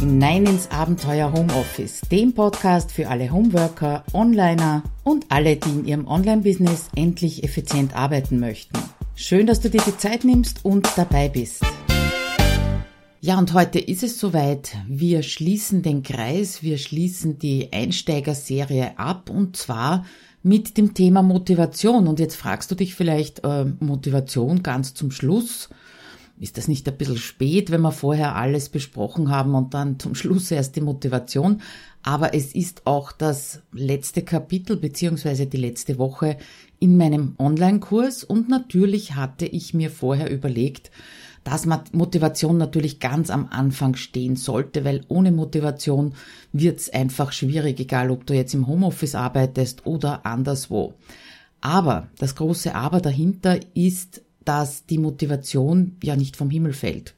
hinein ins Abenteuer Homeoffice, dem Podcast für alle Homeworker, Onliner und alle, die in ihrem Online-Business endlich effizient arbeiten möchten. Schön, dass du dir die Zeit nimmst und dabei bist. Ja, und heute ist es soweit. Wir schließen den Kreis, wir schließen die Einsteigerserie ab und zwar mit dem Thema Motivation. Und jetzt fragst du dich vielleicht, äh, Motivation ganz zum Schluss? Ist das nicht ein bisschen spät, wenn wir vorher alles besprochen haben und dann zum Schluss erst die Motivation? Aber es ist auch das letzte Kapitel beziehungsweise die letzte Woche in meinem Online-Kurs und natürlich hatte ich mir vorher überlegt, dass Motivation natürlich ganz am Anfang stehen sollte, weil ohne Motivation wird's einfach schwierig, egal ob du jetzt im Homeoffice arbeitest oder anderswo. Aber das große Aber dahinter ist dass die Motivation ja nicht vom Himmel fällt.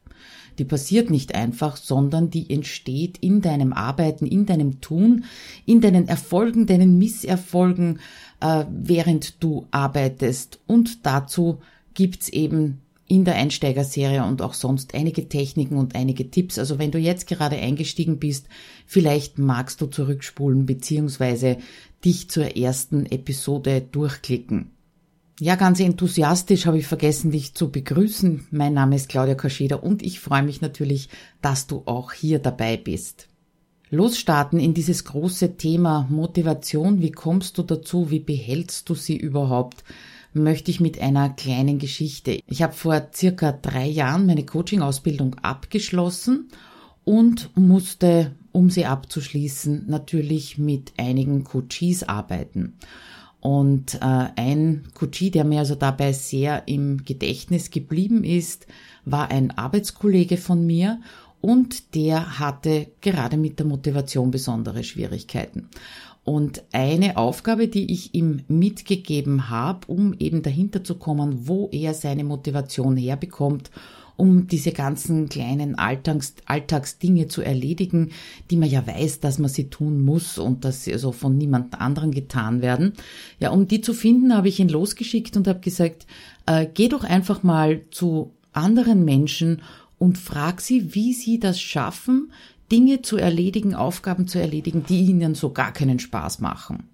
Die passiert nicht einfach, sondern die entsteht in deinem Arbeiten, in deinem Tun, in deinen Erfolgen, deinen Misserfolgen, äh, während du arbeitest. Und dazu gibt's eben in der Einsteigerserie und auch sonst einige Techniken und einige Tipps. Also wenn du jetzt gerade eingestiegen bist, vielleicht magst du zurückspulen beziehungsweise dich zur ersten Episode durchklicken. Ja, ganz enthusiastisch habe ich vergessen, dich zu begrüßen. Mein Name ist Claudia Kascheda und ich freue mich natürlich, dass du auch hier dabei bist. Losstarten in dieses große Thema Motivation. Wie kommst du dazu? Wie behältst du sie überhaupt? Möchte ich mit einer kleinen Geschichte. Ich habe vor circa drei Jahren meine Coaching-Ausbildung abgeschlossen und musste, um sie abzuschließen, natürlich mit einigen Coaches arbeiten. Und äh, ein Coachie, der mir also dabei sehr im Gedächtnis geblieben ist, war ein Arbeitskollege von mir und der hatte gerade mit der Motivation besondere Schwierigkeiten. Und eine Aufgabe, die ich ihm mitgegeben habe, um eben dahinter zu kommen, wo er seine Motivation herbekommt um diese ganzen kleinen Alltags, Alltagsdinge zu erledigen, die man ja weiß, dass man sie tun muss und dass sie also von niemand anderen getan werden. Ja, um die zu finden, habe ich ihn losgeschickt und habe gesagt, äh, geh doch einfach mal zu anderen Menschen und frag sie, wie sie das schaffen, Dinge zu erledigen, Aufgaben zu erledigen, die ihnen so gar keinen Spaß machen.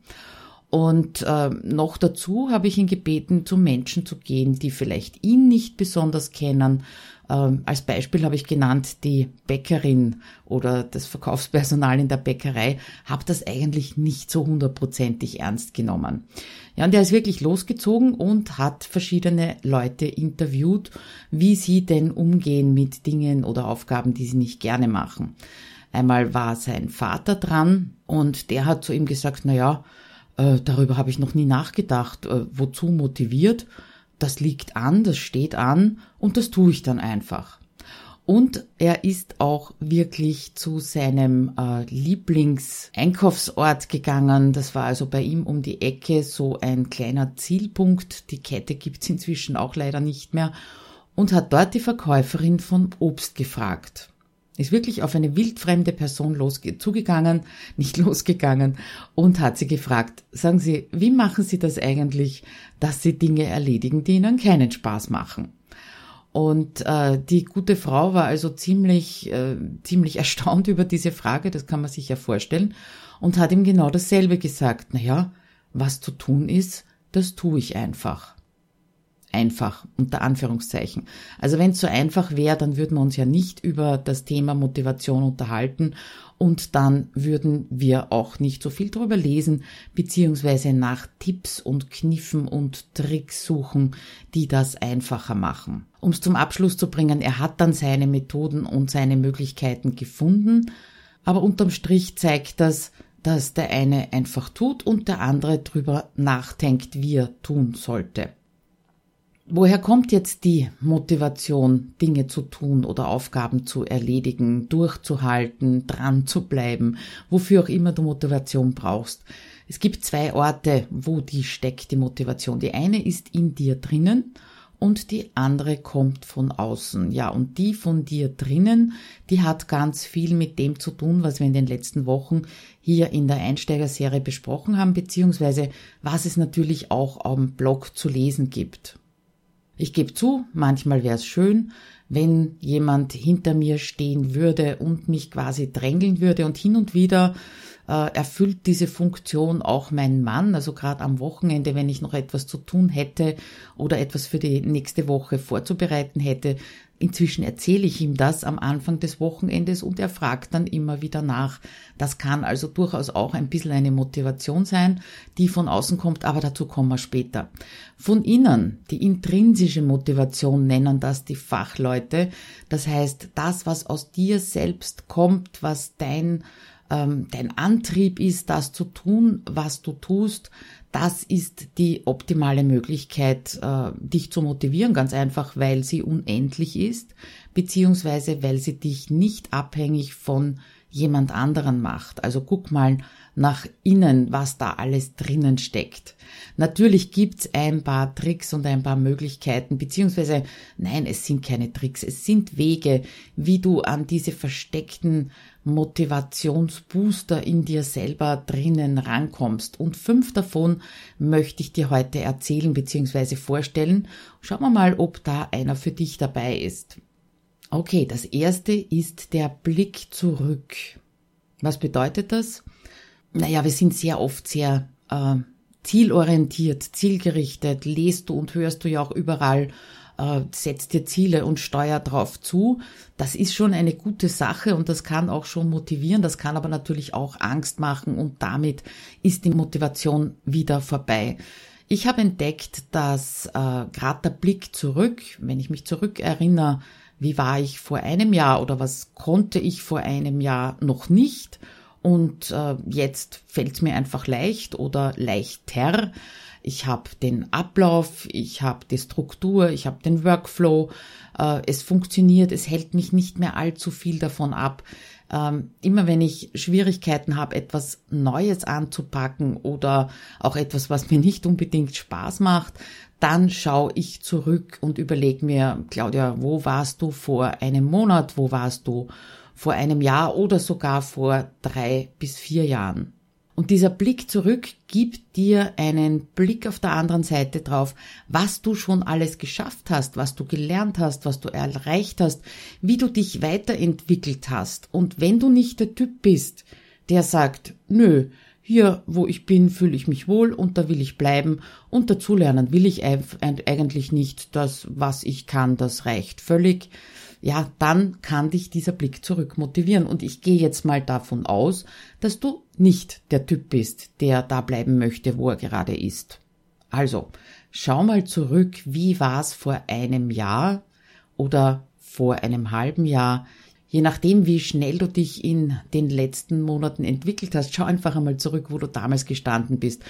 Und äh, noch dazu habe ich ihn gebeten, zu Menschen zu gehen, die vielleicht ihn nicht besonders kennen. Ähm, als Beispiel habe ich genannt die Bäckerin oder das Verkaufspersonal in der Bäckerei. Habe das eigentlich nicht so hundertprozentig ernst genommen. Ja, und er ist wirklich losgezogen und hat verschiedene Leute interviewt, wie sie denn umgehen mit Dingen oder Aufgaben, die sie nicht gerne machen. Einmal war sein Vater dran und der hat zu ihm gesagt, na ja, äh, darüber habe ich noch nie nachgedacht. Äh, wozu motiviert? Das liegt an, das steht an und das tue ich dann einfach. Und er ist auch wirklich zu seinem äh, Lieblingseinkaufsort gegangen. Das war also bei ihm um die Ecke so ein kleiner Zielpunkt. Die Kette gibt's inzwischen auch leider nicht mehr. Und hat dort die Verkäuferin von Obst gefragt ist wirklich auf eine wildfremde Person losge zugegangen, nicht losgegangen und hat sie gefragt, sagen Sie, wie machen Sie das eigentlich, dass Sie Dinge erledigen, die Ihnen keinen Spaß machen? Und äh, die gute Frau war also ziemlich, äh, ziemlich erstaunt über diese Frage, das kann man sich ja vorstellen, und hat ihm genau dasselbe gesagt. Naja, was zu tun ist, das tue ich einfach einfach, unter Anführungszeichen. Also wenn es so einfach wäre, dann würden wir uns ja nicht über das Thema Motivation unterhalten und dann würden wir auch nicht so viel drüber lesen, beziehungsweise nach Tipps und Kniffen und Tricks suchen, die das einfacher machen. Um es zum Abschluss zu bringen, er hat dann seine Methoden und seine Möglichkeiten gefunden, aber unterm Strich zeigt das, dass der eine einfach tut und der andere drüber nachdenkt, wie er tun sollte. Woher kommt jetzt die Motivation, Dinge zu tun oder Aufgaben zu erledigen, durchzuhalten, dran zu bleiben, wofür auch immer du Motivation brauchst? Es gibt zwei Orte, wo die steckt, die Motivation. Die eine ist in dir drinnen und die andere kommt von außen. Ja, und die von dir drinnen, die hat ganz viel mit dem zu tun, was wir in den letzten Wochen hier in der Einsteigerserie besprochen haben, beziehungsweise was es natürlich auch am Blog zu lesen gibt. Ich gebe zu, manchmal wäre es schön, wenn jemand hinter mir stehen würde und mich quasi drängeln würde und hin und wieder äh, erfüllt diese Funktion auch mein Mann. Also gerade am Wochenende, wenn ich noch etwas zu tun hätte oder etwas für die nächste Woche vorzubereiten hätte. Inzwischen erzähle ich ihm das am Anfang des Wochenendes und er fragt dann immer wieder nach. Das kann also durchaus auch ein bisschen eine Motivation sein, die von außen kommt, aber dazu kommen wir später. Von innen, die intrinsische Motivation nennen das die Fachleute. Das heißt, das, was aus dir selbst kommt, was dein ähm, dein Antrieb ist, das zu tun, was du tust, das ist die optimale Möglichkeit, äh, dich zu motivieren, ganz einfach, weil sie unendlich ist, beziehungsweise weil sie dich nicht abhängig von jemand anderen macht. Also guck mal nach innen, was da alles drinnen steckt. Natürlich gibt's ein paar Tricks und ein paar Möglichkeiten, beziehungsweise nein, es sind keine Tricks, es sind Wege, wie du an diese versteckten Motivationsbooster in dir selber drinnen rankommst. Und fünf davon möchte ich dir heute erzählen bzw. vorstellen. Schauen wir mal, ob da einer für dich dabei ist. Okay, das erste ist der Blick zurück. Was bedeutet das? Naja, wir sind sehr oft sehr äh, zielorientiert, zielgerichtet, lest du und hörst du ja auch überall äh, setz dir Ziele und steuer drauf zu. Das ist schon eine gute Sache und das kann auch schon motivieren, das kann aber natürlich auch Angst machen und damit ist die Motivation wieder vorbei. Ich habe entdeckt, dass äh, gerade der Blick zurück, wenn ich mich zurückerinnere, wie war ich vor einem Jahr oder was konnte ich vor einem Jahr noch nicht und äh, jetzt fällt es mir einfach leicht oder leichter, ich habe den Ablauf, ich habe die Struktur, ich habe den Workflow, äh, es funktioniert, es hält mich nicht mehr allzu viel davon ab. Ähm, immer wenn ich Schwierigkeiten habe, etwas Neues anzupacken oder auch etwas, was mir nicht unbedingt Spaß macht, dann schaue ich zurück und überlege mir, Claudia, wo warst du vor einem Monat, wo warst du vor einem Jahr oder sogar vor drei bis vier Jahren? Und dieser Blick zurück gibt dir einen Blick auf der anderen Seite drauf, was du schon alles geschafft hast, was du gelernt hast, was du erreicht hast, wie du dich weiterentwickelt hast. Und wenn du nicht der Typ bist, der sagt, nö, hier, wo ich bin, fühle ich mich wohl und da will ich bleiben und dazulernen will ich eigentlich nicht. Das, was ich kann, das reicht völlig ja, dann kann dich dieser Blick zurück motivieren. Und ich gehe jetzt mal davon aus, dass du nicht der Typ bist, der da bleiben möchte, wo er gerade ist. Also, schau mal zurück, wie war es vor einem Jahr oder vor einem halben Jahr, je nachdem, wie schnell du dich in den letzten Monaten entwickelt hast, schau einfach einmal zurück, wo du damals gestanden bist.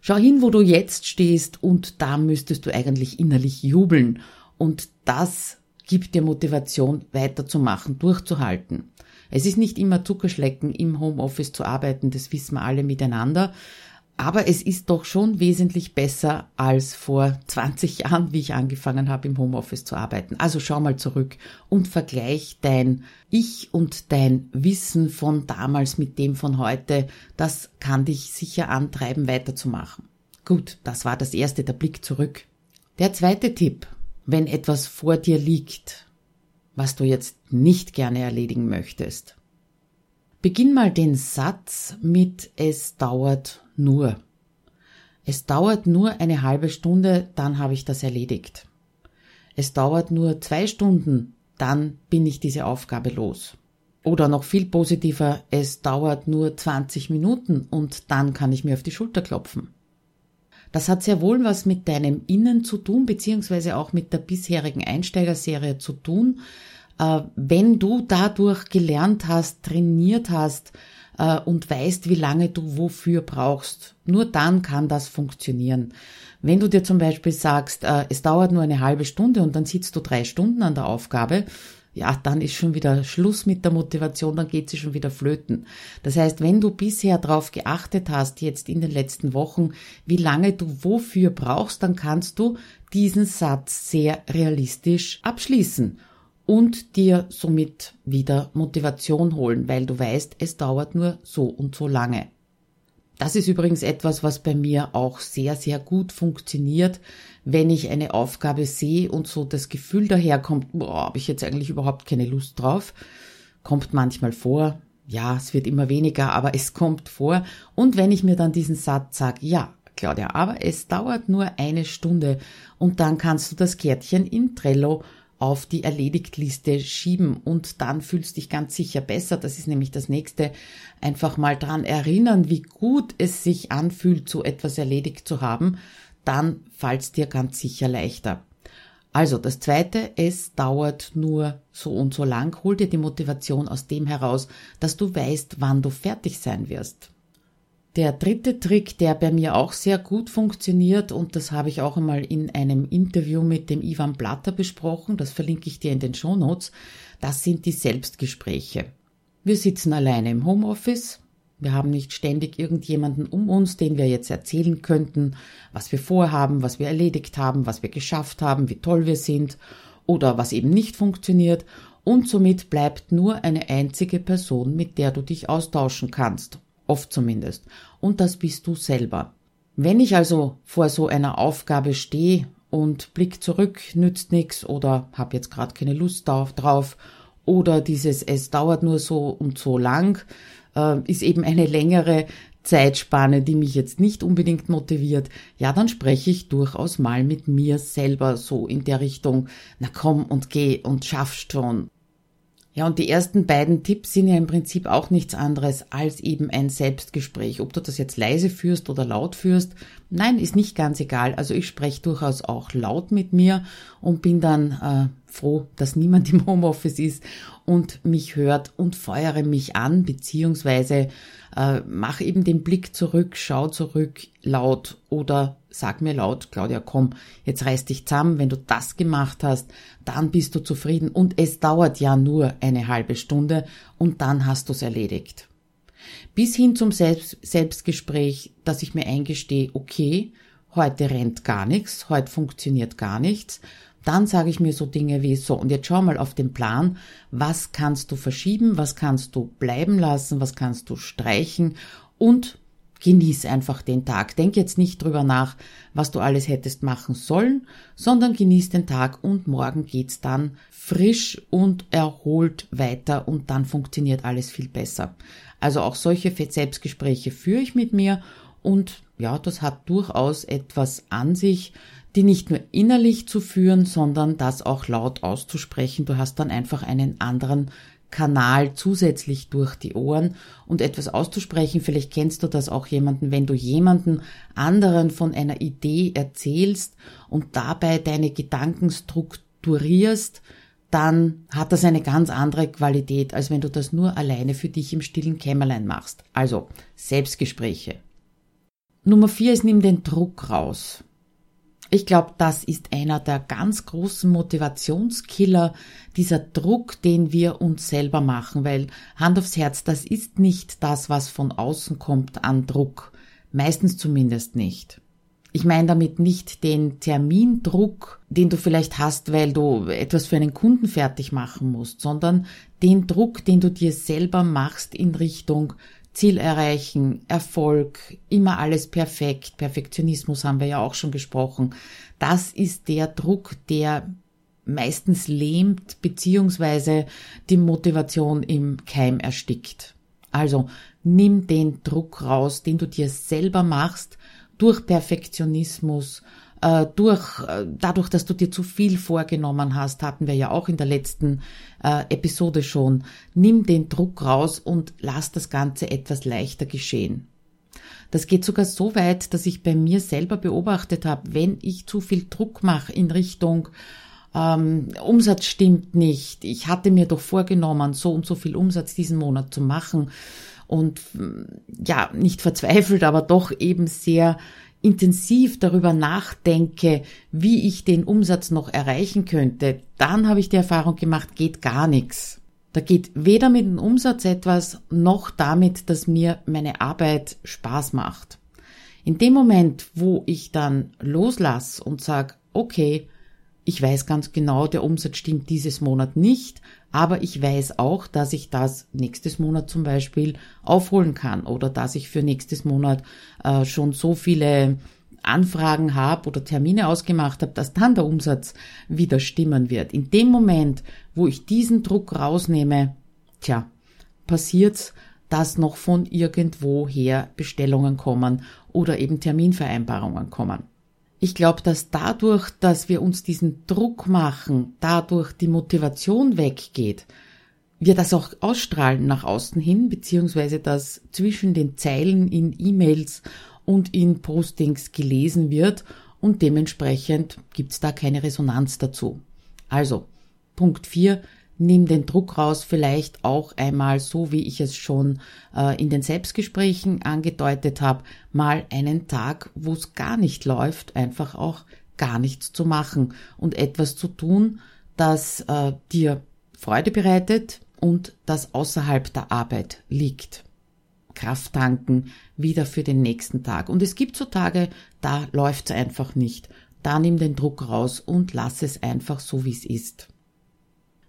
Schau hin, wo du jetzt stehst und da müsstest du eigentlich innerlich jubeln. Und das gibt dir Motivation, weiterzumachen, durchzuhalten. Es ist nicht immer Zuckerschlecken, im Homeoffice zu arbeiten, das wissen wir alle miteinander. Aber es ist doch schon wesentlich besser als vor 20 Jahren, wie ich angefangen habe, im Homeoffice zu arbeiten. Also schau mal zurück und vergleich dein Ich und dein Wissen von damals mit dem von heute. Das kann dich sicher antreiben, weiterzumachen. Gut, das war das erste, der Blick zurück. Der zweite Tipp wenn etwas vor dir liegt, was du jetzt nicht gerne erledigen möchtest. Beginn mal den Satz mit Es dauert nur. Es dauert nur eine halbe Stunde, dann habe ich das erledigt. Es dauert nur zwei Stunden, dann bin ich diese Aufgabe los. Oder noch viel positiver, es dauert nur 20 Minuten und dann kann ich mir auf die Schulter klopfen. Das hat sehr wohl was mit deinem Innen zu tun, beziehungsweise auch mit der bisherigen Einsteigerserie zu tun. Äh, wenn du dadurch gelernt hast, trainiert hast äh, und weißt, wie lange du wofür brauchst, nur dann kann das funktionieren. Wenn du dir zum Beispiel sagst, äh, es dauert nur eine halbe Stunde und dann sitzt du drei Stunden an der Aufgabe, ja, dann ist schon wieder Schluss mit der Motivation, dann geht sie schon wieder flöten. Das heißt, wenn du bisher darauf geachtet hast, jetzt in den letzten Wochen, wie lange du wofür brauchst, dann kannst du diesen Satz sehr realistisch abschließen und dir somit wieder Motivation holen, weil du weißt, es dauert nur so und so lange. Das ist übrigens etwas, was bei mir auch sehr, sehr gut funktioniert, wenn ich eine Aufgabe sehe und so das Gefühl daherkommt, boah, habe ich jetzt eigentlich überhaupt keine Lust drauf. Kommt manchmal vor. Ja, es wird immer weniger, aber es kommt vor. Und wenn ich mir dann diesen Satz sage, ja, Claudia, aber es dauert nur eine Stunde und dann kannst du das Kärtchen in Trello auf die Erledigt-Liste schieben und dann fühlst dich ganz sicher besser. Das ist nämlich das nächste. Einfach mal dran erinnern, wie gut es sich anfühlt, so etwas erledigt zu haben. Dann fällt's dir ganz sicher leichter. Also das zweite, es dauert nur so und so lang. Hol dir die Motivation aus dem heraus, dass du weißt, wann du fertig sein wirst. Der dritte Trick, der bei mir auch sehr gut funktioniert, und das habe ich auch einmal in einem Interview mit dem Ivan Blatter besprochen, das verlinke ich dir in den Show Notes, das sind die Selbstgespräche. Wir sitzen alleine im Homeoffice, wir haben nicht ständig irgendjemanden um uns, den wir jetzt erzählen könnten, was wir vorhaben, was wir erledigt haben, was wir geschafft haben, wie toll wir sind oder was eben nicht funktioniert. Und somit bleibt nur eine einzige Person, mit der du dich austauschen kannst oft zumindest. Und das bist du selber. Wenn ich also vor so einer Aufgabe stehe und Blick zurück nützt nichts oder habe jetzt gerade keine Lust drauf oder dieses es dauert nur so und so lang, äh, ist eben eine längere Zeitspanne, die mich jetzt nicht unbedingt motiviert, ja, dann spreche ich durchaus mal mit mir selber so in der Richtung, na komm und geh und schaffst schon. Ja, und die ersten beiden Tipps sind ja im Prinzip auch nichts anderes als eben ein Selbstgespräch. Ob du das jetzt leise führst oder laut führst, nein, ist nicht ganz egal. Also ich spreche durchaus auch laut mit mir und bin dann äh, froh, dass niemand im Homeoffice ist und mich hört und feuere mich an, beziehungsweise äh, mach eben den Blick zurück, schau zurück laut oder sag mir laut, Claudia, komm, jetzt reiß dich zusammen, wenn du das gemacht hast, dann bist du zufrieden. Und es dauert ja nur eine halbe Stunde und dann hast du es erledigt. Bis hin zum Selbst Selbstgespräch, dass ich mir eingestehe, okay, heute rennt gar nichts, heute funktioniert gar nichts, dann sage ich mir so Dinge wie so, und jetzt schau mal auf den Plan, was kannst du verschieben, was kannst du bleiben lassen, was kannst du streichen und genieß einfach den Tag. Denk jetzt nicht drüber nach, was du alles hättest machen sollen, sondern genieß den Tag und morgen geht's dann frisch und erholt weiter und dann funktioniert alles viel besser. Also auch solche Selbstgespräche führe ich mit mir und ja, das hat durchaus etwas an sich, die nicht nur innerlich zu führen, sondern das auch laut auszusprechen. Du hast dann einfach einen anderen Kanal zusätzlich durch die Ohren und etwas auszusprechen. Vielleicht kennst du das auch jemanden, wenn du jemanden anderen von einer Idee erzählst und dabei deine Gedanken strukturierst, dann hat das eine ganz andere Qualität, als wenn du das nur alleine für dich im stillen Kämmerlein machst. Also Selbstgespräche. Nummer vier ist, nimm den Druck raus. Ich glaube, das ist einer der ganz großen Motivationskiller, dieser Druck, den wir uns selber machen, weil Hand aufs Herz, das ist nicht das, was von außen kommt an Druck. Meistens zumindest nicht. Ich meine damit nicht den Termindruck, den du vielleicht hast, weil du etwas für einen Kunden fertig machen musst, sondern den Druck, den du dir selber machst in Richtung Ziel erreichen, Erfolg, immer alles perfekt, Perfektionismus haben wir ja auch schon gesprochen. Das ist der Druck, der meistens lähmt beziehungsweise die Motivation im Keim erstickt. Also nimm den Druck raus, den du dir selber machst durch Perfektionismus, äh, durch, äh, dadurch, dass du dir zu viel vorgenommen hast, hatten wir ja auch in der letzten äh, Episode schon, nimm den Druck raus und lass das Ganze etwas leichter geschehen. Das geht sogar so weit, dass ich bei mir selber beobachtet habe, wenn ich zu viel Druck mache in Richtung ähm, Umsatz stimmt nicht, ich hatte mir doch vorgenommen, so und so viel Umsatz diesen Monat zu machen und ja, nicht verzweifelt, aber doch eben sehr intensiv darüber nachdenke, wie ich den Umsatz noch erreichen könnte, dann habe ich die Erfahrung gemacht, geht gar nichts. Da geht weder mit dem Umsatz etwas, noch damit, dass mir meine Arbeit Spaß macht. In dem Moment, wo ich dann loslasse und sage, okay, ich weiß ganz genau, der Umsatz stimmt dieses Monat nicht, aber ich weiß auch, dass ich das nächstes Monat zum Beispiel aufholen kann oder dass ich für nächstes Monat äh, schon so viele Anfragen habe oder Termine ausgemacht habe, dass dann der Umsatz wieder stimmen wird. In dem Moment, wo ich diesen Druck rausnehme, tja, passiert's, dass noch von irgendwoher Bestellungen kommen oder eben Terminvereinbarungen kommen. Ich glaube, dass dadurch, dass wir uns diesen Druck machen, dadurch die Motivation weggeht, wir das auch ausstrahlen nach außen hin, beziehungsweise dass zwischen den Zeilen in E-Mails und in Postings gelesen wird und dementsprechend gibt's da keine Resonanz dazu. Also, Punkt 4, nimm den Druck raus, vielleicht auch einmal, so wie ich es schon äh, in den Selbstgesprächen angedeutet habe, mal einen Tag, wo es gar nicht läuft, einfach auch gar nichts zu machen und etwas zu tun, das äh, dir Freude bereitet und das außerhalb der Arbeit liegt. Kraft tanken, wieder für den nächsten Tag. Und es gibt so Tage, da läuft's einfach nicht. Da nimm den Druck raus und lass es einfach so, wie es ist.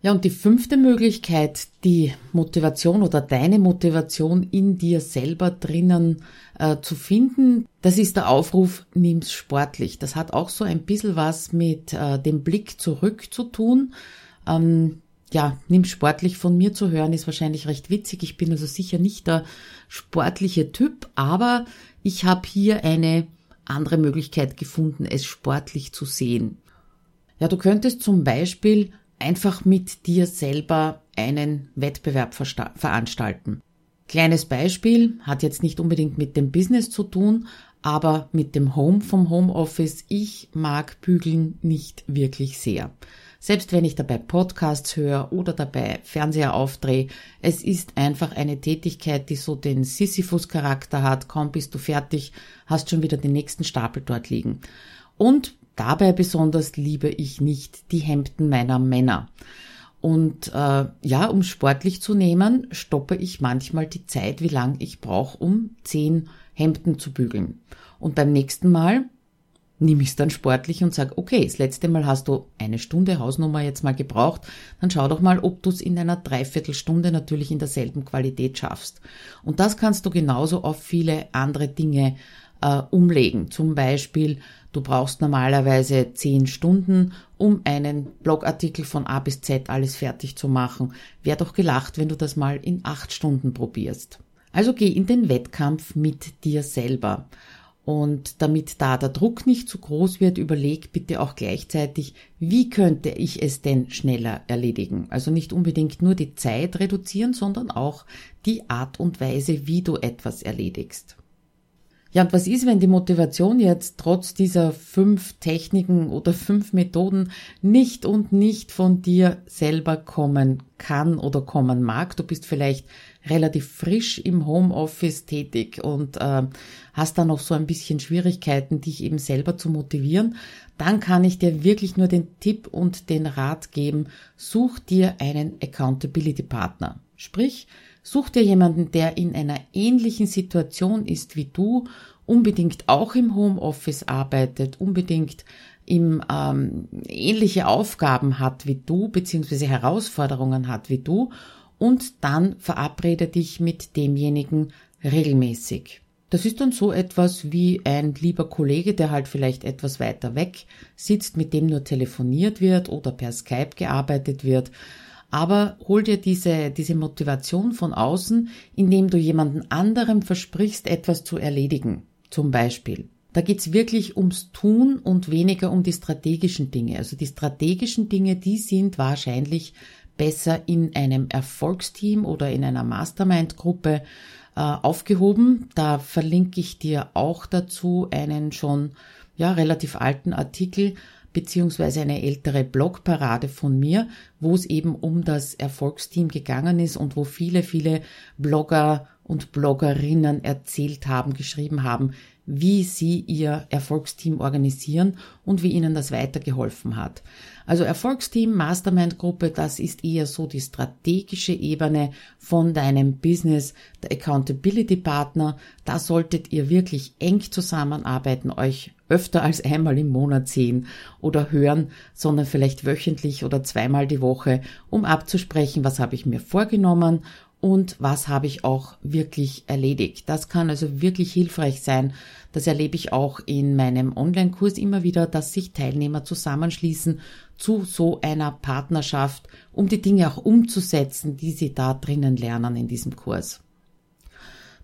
Ja, und die fünfte Möglichkeit, die Motivation oder deine Motivation in dir selber drinnen äh, zu finden, das ist der Aufruf, nimm's sportlich. Das hat auch so ein bisschen was mit äh, dem Blick zurück zu tun. Ähm, ja, nimm sportlich von mir zu hören, ist wahrscheinlich recht witzig. Ich bin also sicher nicht der sportliche Typ, aber ich habe hier eine andere Möglichkeit gefunden, es sportlich zu sehen. Ja, du könntest zum Beispiel einfach mit dir selber einen Wettbewerb veranstalten. Kleines Beispiel, hat jetzt nicht unbedingt mit dem Business zu tun, aber mit dem Home vom Homeoffice. Ich mag Bügeln nicht wirklich sehr. Selbst wenn ich dabei Podcasts höre oder dabei Fernseher aufdrehe, es ist einfach eine Tätigkeit, die so den Sisyphus-Charakter hat. Kaum bist du fertig, hast schon wieder den nächsten Stapel dort liegen. Und Dabei besonders liebe ich nicht die Hemden meiner Männer. Und äh, ja, um sportlich zu nehmen, stoppe ich manchmal die Zeit, wie lang ich brauche, um zehn Hemden zu bügeln. Und beim nächsten Mal nehme ich es dann sportlich und sage, okay, das letzte Mal hast du eine Stunde Hausnummer jetzt mal gebraucht, dann schau doch mal, ob du es in einer Dreiviertelstunde natürlich in derselben Qualität schaffst. Und das kannst du genauso auf viele andere Dinge äh, umlegen. Zum Beispiel, du brauchst normalerweise zehn Stunden, um einen Blogartikel von A bis Z alles fertig zu machen. Wär doch gelacht, wenn du das mal in acht Stunden probierst. Also geh in den Wettkampf mit dir selber. Und damit da der Druck nicht zu groß wird, überleg bitte auch gleichzeitig, wie könnte ich es denn schneller erledigen? Also nicht unbedingt nur die Zeit reduzieren, sondern auch die Art und Weise, wie du etwas erledigst. Ja, und was ist, wenn die Motivation jetzt trotz dieser fünf Techniken oder fünf Methoden nicht und nicht von dir selber kommen kann oder kommen mag? Du bist vielleicht relativ frisch im Homeoffice tätig und äh, hast da noch so ein bisschen Schwierigkeiten, dich eben selber zu motivieren, dann kann ich dir wirklich nur den Tipp und den Rat geben, such dir einen Accountability Partner. Sprich, Such dir jemanden, der in einer ähnlichen Situation ist wie du, unbedingt auch im Homeoffice arbeitet, unbedingt im, ähm, ähnliche Aufgaben hat wie du, beziehungsweise Herausforderungen hat wie du, und dann verabrede dich mit demjenigen regelmäßig. Das ist dann so etwas wie ein lieber Kollege, der halt vielleicht etwas weiter weg sitzt, mit dem nur telefoniert wird oder per Skype gearbeitet wird. Aber hol dir diese, diese Motivation von außen, indem du jemanden anderem versprichst, etwas zu erledigen. Zum Beispiel. Da geht's wirklich ums Tun und weniger um die strategischen Dinge. Also die strategischen Dinge, die sind wahrscheinlich besser in einem Erfolgsteam oder in einer Mastermind-Gruppe äh, aufgehoben. Da verlinke ich dir auch dazu einen schon ja relativ alten Artikel beziehungsweise eine ältere Blogparade von mir, wo es eben um das Erfolgsteam gegangen ist und wo viele, viele Blogger und Bloggerinnen erzählt haben, geschrieben haben, wie sie ihr Erfolgsteam organisieren und wie ihnen das weitergeholfen hat. Also Erfolgsteam, Mastermind-Gruppe, das ist eher so die strategische Ebene von deinem Business, der Accountability-Partner. Da solltet ihr wirklich eng zusammenarbeiten, euch öfter als einmal im Monat sehen oder hören, sondern vielleicht wöchentlich oder zweimal die Woche, um abzusprechen, was habe ich mir vorgenommen und was habe ich auch wirklich erledigt. Das kann also wirklich hilfreich sein. Das erlebe ich auch in meinem Online-Kurs immer wieder, dass sich Teilnehmer zusammenschließen zu so einer Partnerschaft, um die Dinge auch umzusetzen, die sie da drinnen lernen in diesem Kurs.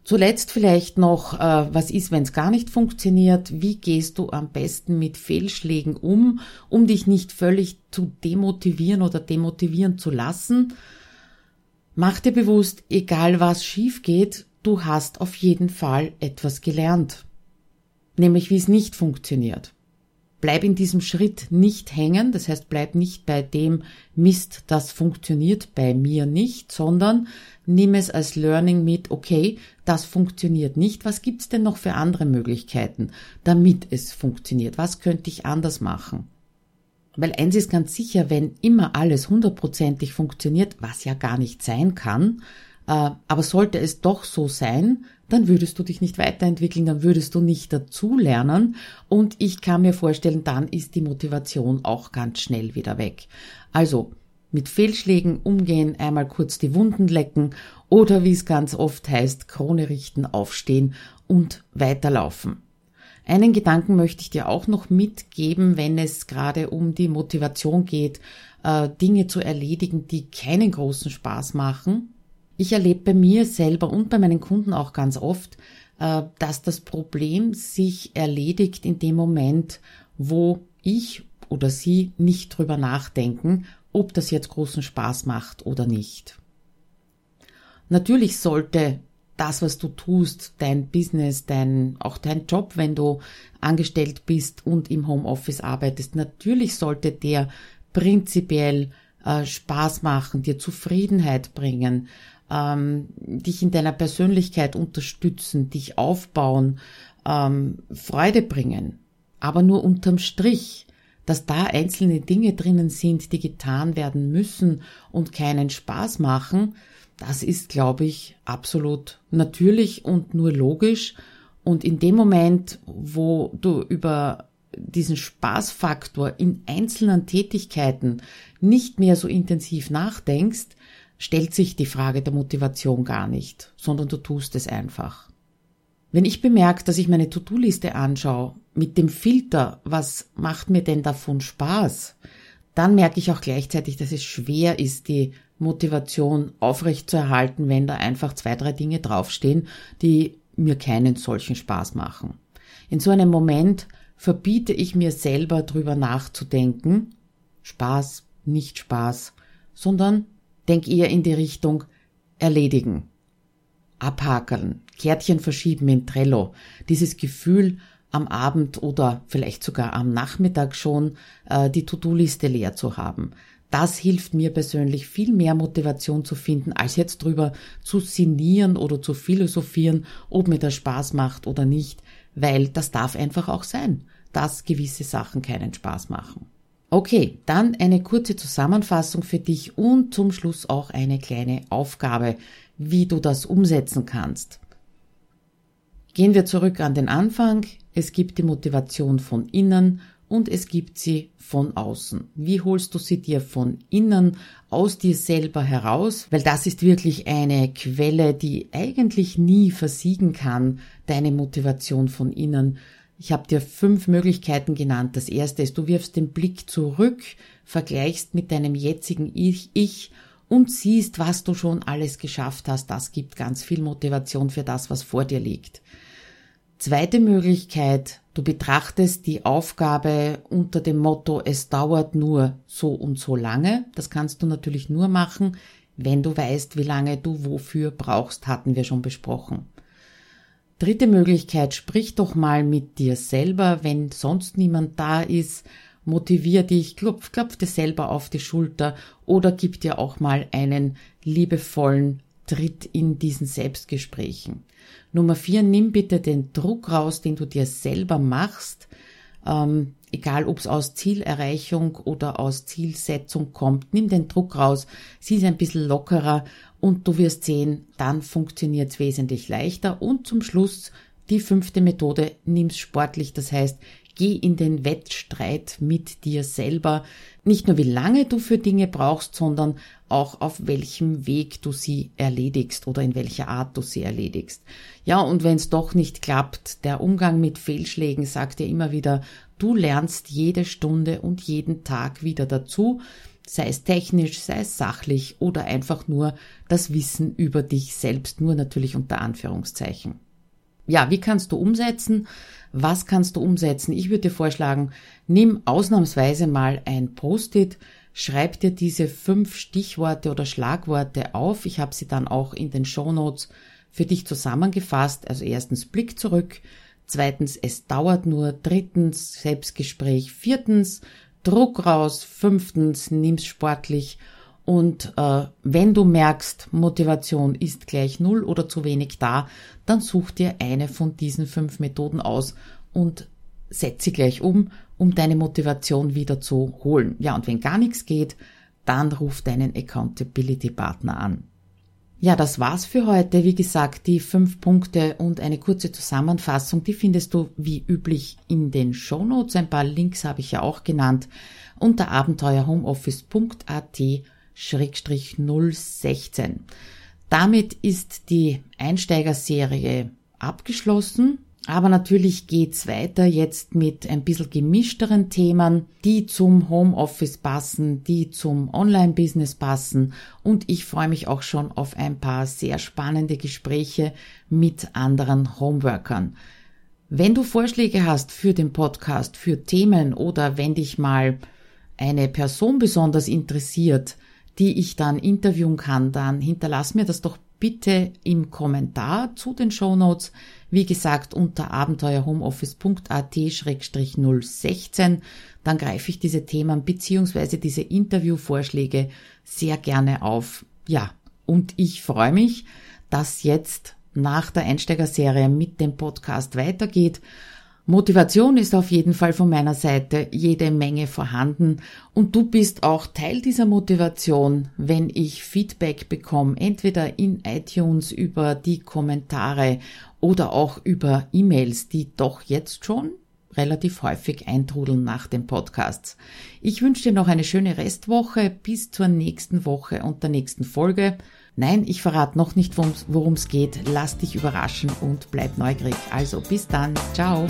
Zuletzt vielleicht noch, äh, was ist, wenn es gar nicht funktioniert? Wie gehst du am besten mit Fehlschlägen um, um dich nicht völlig zu demotivieren oder demotivieren zu lassen? Mach dir bewusst, egal was schief geht, du hast auf jeden Fall etwas gelernt. Nämlich wie es nicht funktioniert. Bleib in diesem Schritt nicht hängen, das heißt bleib nicht bei dem Mist, das funktioniert bei mir nicht, sondern nimm es als Learning mit, okay, das funktioniert nicht, was gibt's denn noch für andere Möglichkeiten, damit es funktioniert? Was könnte ich anders machen? Weil eins ist ganz sicher, wenn immer alles hundertprozentig funktioniert, was ja gar nicht sein kann, äh, aber sollte es doch so sein, dann würdest du dich nicht weiterentwickeln, dann würdest du nicht dazulernen und ich kann mir vorstellen, dann ist die Motivation auch ganz schnell wieder weg. Also mit Fehlschlägen umgehen, einmal kurz die Wunden lecken oder wie es ganz oft heißt, Krone richten, aufstehen und weiterlaufen. Einen Gedanken möchte ich dir auch noch mitgeben, wenn es gerade um die Motivation geht, äh, Dinge zu erledigen, die keinen großen Spaß machen. Ich erlebe bei mir selber und bei meinen Kunden auch ganz oft, äh, dass das Problem sich erledigt in dem Moment, wo ich oder sie nicht drüber nachdenken, ob das jetzt großen Spaß macht oder nicht. Natürlich sollte das, was du tust, dein Business, dein, auch dein Job, wenn du angestellt bist und im Homeoffice arbeitest, natürlich sollte der prinzipiell äh, Spaß machen, dir Zufriedenheit bringen, ähm, dich in deiner Persönlichkeit unterstützen, dich aufbauen, ähm, Freude bringen. Aber nur unterm Strich, dass da einzelne Dinge drinnen sind, die getan werden müssen und keinen Spaß machen, das ist, glaube ich, absolut natürlich und nur logisch. Und in dem Moment, wo du über diesen Spaßfaktor in einzelnen Tätigkeiten nicht mehr so intensiv nachdenkst, stellt sich die Frage der Motivation gar nicht, sondern du tust es einfach. Wenn ich bemerke, dass ich meine To-Do-Liste anschaue mit dem Filter, was macht mir denn davon Spaß, dann merke ich auch gleichzeitig, dass es schwer ist, die Motivation aufrechtzuerhalten, wenn da einfach zwei, drei Dinge draufstehen, die mir keinen solchen Spaß machen. In so einem Moment verbiete ich mir selber drüber nachzudenken, Spaß, nicht Spaß, sondern denk eher in die Richtung erledigen, abhakeln, Kärtchen verschieben in Trello, dieses Gefühl, am Abend oder vielleicht sogar am Nachmittag schon äh, die To-Do-Liste leer zu haben. Das hilft mir persönlich viel mehr Motivation zu finden, als jetzt drüber zu sinnieren oder zu philosophieren, ob mir das Spaß macht oder nicht, weil das darf einfach auch sein, dass gewisse Sachen keinen Spaß machen. Okay, dann eine kurze Zusammenfassung für dich und zum Schluss auch eine kleine Aufgabe, wie du das umsetzen kannst. Gehen wir zurück an den Anfang. Es gibt die Motivation von innen und es gibt sie von außen. Wie holst du sie dir von innen aus dir selber heraus? Weil das ist wirklich eine Quelle, die eigentlich nie versiegen kann, deine Motivation von innen. Ich habe dir fünf Möglichkeiten genannt. Das erste ist, du wirfst den Blick zurück, vergleichst mit deinem jetzigen Ich, ich und siehst, was du schon alles geschafft hast. Das gibt ganz viel Motivation für das, was vor dir liegt. Zweite Möglichkeit, du betrachtest die Aufgabe unter dem Motto, es dauert nur so und so lange. Das kannst du natürlich nur machen, wenn du weißt, wie lange du wofür brauchst, hatten wir schon besprochen. Dritte Möglichkeit, sprich doch mal mit dir selber, wenn sonst niemand da ist, motivier dich, klopf, klopf dir selber auf die Schulter oder gib dir auch mal einen liebevollen tritt in diesen Selbstgesprächen. Nummer vier, nimm bitte den Druck raus, den du dir selber machst, ähm, egal ob es aus Zielerreichung oder aus Zielsetzung kommt, nimm den Druck raus, sieh es ein bisschen lockerer und du wirst sehen, dann funktioniert es wesentlich leichter. Und zum Schluss die fünfte Methode, nimm's sportlich, das heißt, geh in den Wettstreit mit dir selber. Nicht nur wie lange du für Dinge brauchst, sondern auch auf welchem Weg du sie erledigst oder in welcher Art du sie erledigst. Ja, und wenn es doch nicht klappt, der Umgang mit Fehlschlägen sagt dir immer wieder, du lernst jede Stunde und jeden Tag wieder dazu, sei es technisch, sei es sachlich oder einfach nur das Wissen über dich selbst, nur natürlich unter Anführungszeichen. Ja, wie kannst du umsetzen? Was kannst du umsetzen? Ich würde dir vorschlagen, nimm ausnahmsweise mal ein Post-it, schreib dir diese fünf Stichworte oder Schlagworte auf. Ich habe sie dann auch in den Show Notes für dich zusammengefasst. Also erstens Blick zurück, zweitens es dauert nur, drittens Selbstgespräch, viertens Druck raus, fünftens nimm's sportlich und äh, wenn du merkst, Motivation ist gleich null oder zu wenig da, dann such dir eine von diesen fünf Methoden aus und setz sie gleich um, um deine Motivation wieder zu holen. Ja, und wenn gar nichts geht, dann ruf deinen Accountability Partner an. Ja, das war's für heute. Wie gesagt, die fünf Punkte und eine kurze Zusammenfassung, die findest du wie üblich in den Show Notes. Ein paar Links habe ich ja auch genannt unter abenteuerhomeoffice.at 016. Damit ist die Einsteigerserie abgeschlossen. Aber natürlich geht's weiter jetzt mit ein bisschen gemischteren Themen, die zum Homeoffice passen, die zum Online-Business passen und ich freue mich auch schon auf ein paar sehr spannende Gespräche mit anderen Homeworkern. Wenn du Vorschläge hast für den Podcast, für Themen oder wenn dich mal eine Person besonders interessiert, die ich dann interviewen kann, dann hinterlass mir das doch bitte im Kommentar zu den Show Notes. Wie gesagt, unter abenteuerhomeoffice.at-016. Dann greife ich diese Themen beziehungsweise diese Interviewvorschläge sehr gerne auf. Ja, und ich freue mich, dass jetzt nach der Einsteigerserie mit dem Podcast weitergeht Motivation ist auf jeden Fall von meiner Seite jede Menge vorhanden und du bist auch Teil dieser Motivation, wenn ich Feedback bekomme, entweder in iTunes über die Kommentare oder auch über E-Mails, die doch jetzt schon relativ häufig eintrudeln nach den Podcasts. Ich wünsche dir noch eine schöne Restwoche bis zur nächsten Woche und der nächsten Folge. Nein, ich verrate noch nicht, worum es geht. Lass dich überraschen und bleib neugierig. Also bis dann. Ciao.